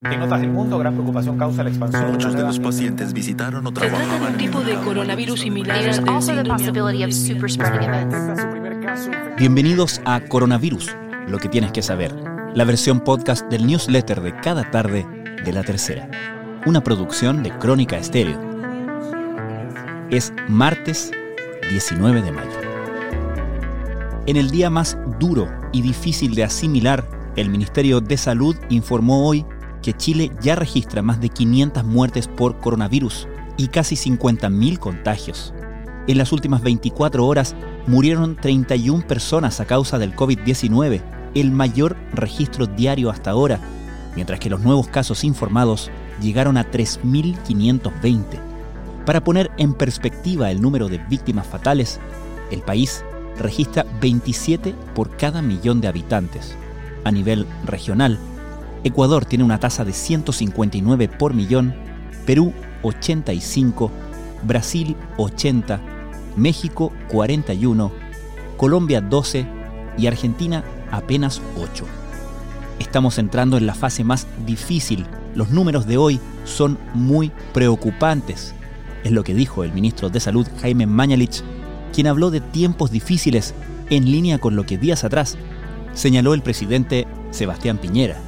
En otras del mundo, gran preocupación causa la expansión. Muchos de los pacientes visitaron o Se trata de un tipo de coronavirus similar Bienvenidos a Coronavirus, lo que tienes que saber, la versión podcast del newsletter de cada tarde de la tercera, una producción de Crónica Estéreo. Es martes 19 de mayo. En el día más duro y difícil de asimilar, el Ministerio de Salud informó hoy Chile ya registra más de 500 muertes por coronavirus y casi 50.000 contagios. En las últimas 24 horas murieron 31 personas a causa del COVID-19, el mayor registro diario hasta ahora, mientras que los nuevos casos informados llegaron a 3.520. Para poner en perspectiva el número de víctimas fatales, el país registra 27 por cada millón de habitantes. A nivel regional, Ecuador tiene una tasa de 159 por millón, Perú 85, Brasil 80, México 41, Colombia 12 y Argentina apenas 8. Estamos entrando en la fase más difícil. Los números de hoy son muy preocupantes. Es lo que dijo el ministro de Salud Jaime Mañalich, quien habló de tiempos difíciles en línea con lo que días atrás señaló el presidente Sebastián Piñera.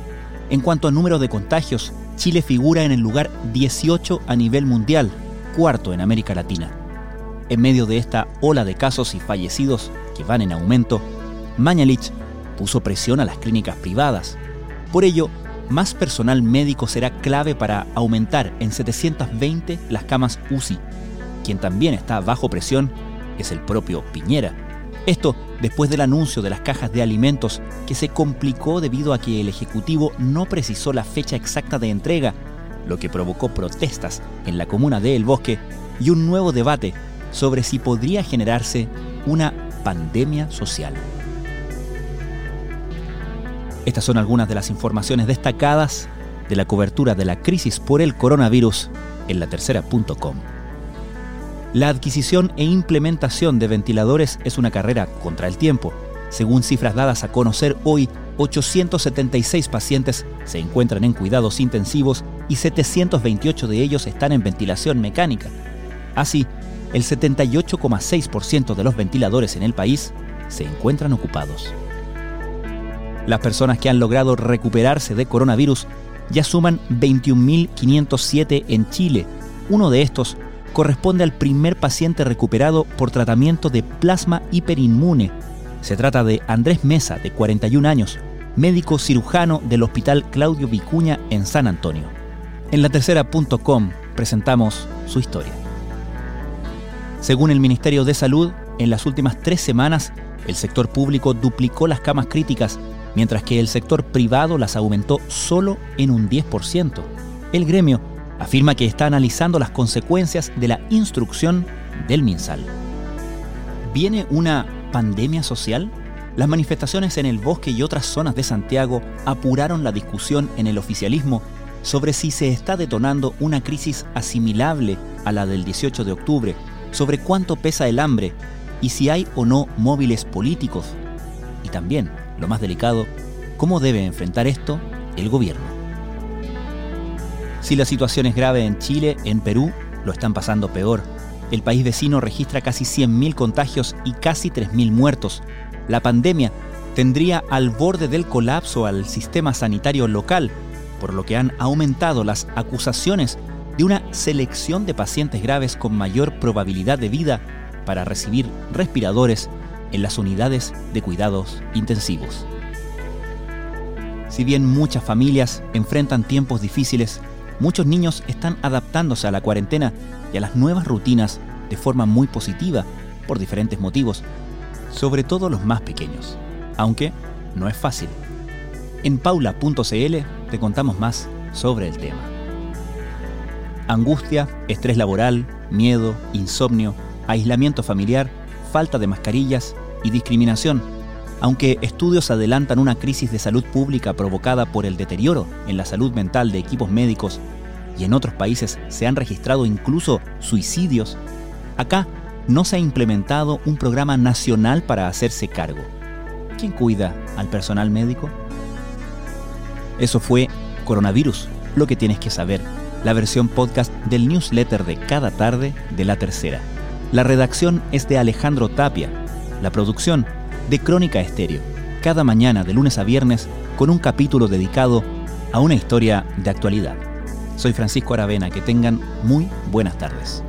En cuanto a número de contagios, Chile figura en el lugar 18 a nivel mundial, cuarto en América Latina. En medio de esta ola de casos y fallecidos que van en aumento, Mañalich puso presión a las clínicas privadas. Por ello, más personal médico será clave para aumentar en 720 las camas UCI. Quien también está bajo presión es el propio Piñera. Esto después del anuncio de las cajas de alimentos que se complicó debido a que el Ejecutivo no precisó la fecha exacta de entrega, lo que provocó protestas en la comuna de El Bosque y un nuevo debate sobre si podría generarse una pandemia social. Estas son algunas de las informaciones destacadas de la cobertura de la crisis por el coronavirus en la tercera.com. La adquisición e implementación de ventiladores es una carrera contra el tiempo. Según cifras dadas a conocer hoy, 876 pacientes se encuentran en cuidados intensivos y 728 de ellos están en ventilación mecánica. Así, el 78,6% de los ventiladores en el país se encuentran ocupados. Las personas que han logrado recuperarse de coronavirus ya suman 21.507 en Chile. Uno de estos corresponde al primer paciente recuperado por tratamiento de plasma hiperinmune. Se trata de Andrés Mesa, de 41 años, médico cirujano del Hospital Claudio Vicuña en San Antonio. En la tercera.com presentamos su historia. Según el Ministerio de Salud, en las últimas tres semanas, el sector público duplicó las camas críticas, mientras que el sector privado las aumentó solo en un 10%. El gremio afirma que está analizando las consecuencias de la instrucción del MinSal. ¿Viene una pandemia social? Las manifestaciones en el bosque y otras zonas de Santiago apuraron la discusión en el oficialismo sobre si se está detonando una crisis asimilable a la del 18 de octubre, sobre cuánto pesa el hambre y si hay o no móviles políticos. Y también, lo más delicado, cómo debe enfrentar esto el gobierno. Si la situación es grave en Chile, en Perú lo están pasando peor. El país vecino registra casi 100.000 contagios y casi 3.000 muertos. La pandemia tendría al borde del colapso al sistema sanitario local, por lo que han aumentado las acusaciones de una selección de pacientes graves con mayor probabilidad de vida para recibir respiradores en las unidades de cuidados intensivos. Si bien muchas familias enfrentan tiempos difíciles, muchos niños están adaptándose a la cuarentena y a las nuevas rutinas de forma muy positiva por diferentes motivos, sobre todo los más pequeños, aunque no es fácil. En paula.cl te contamos más sobre el tema. Angustia, estrés laboral, miedo, insomnio, aislamiento familiar, falta de mascarillas y discriminación, aunque estudios adelantan una crisis de salud pública provocada por el deterioro en la salud mental de equipos médicos y en otros países se han registrado incluso suicidios, acá no se ha implementado un programa nacional para hacerse cargo. ¿Quién cuida al personal médico? Eso fue Coronavirus, lo que tienes que saber, la versión podcast del newsletter de cada tarde de la tercera. La redacción es de Alejandro Tapia, la producción de Crónica Estéreo, cada mañana de lunes a viernes con un capítulo dedicado a una historia de actualidad. Soy Francisco Aravena, que tengan muy buenas tardes.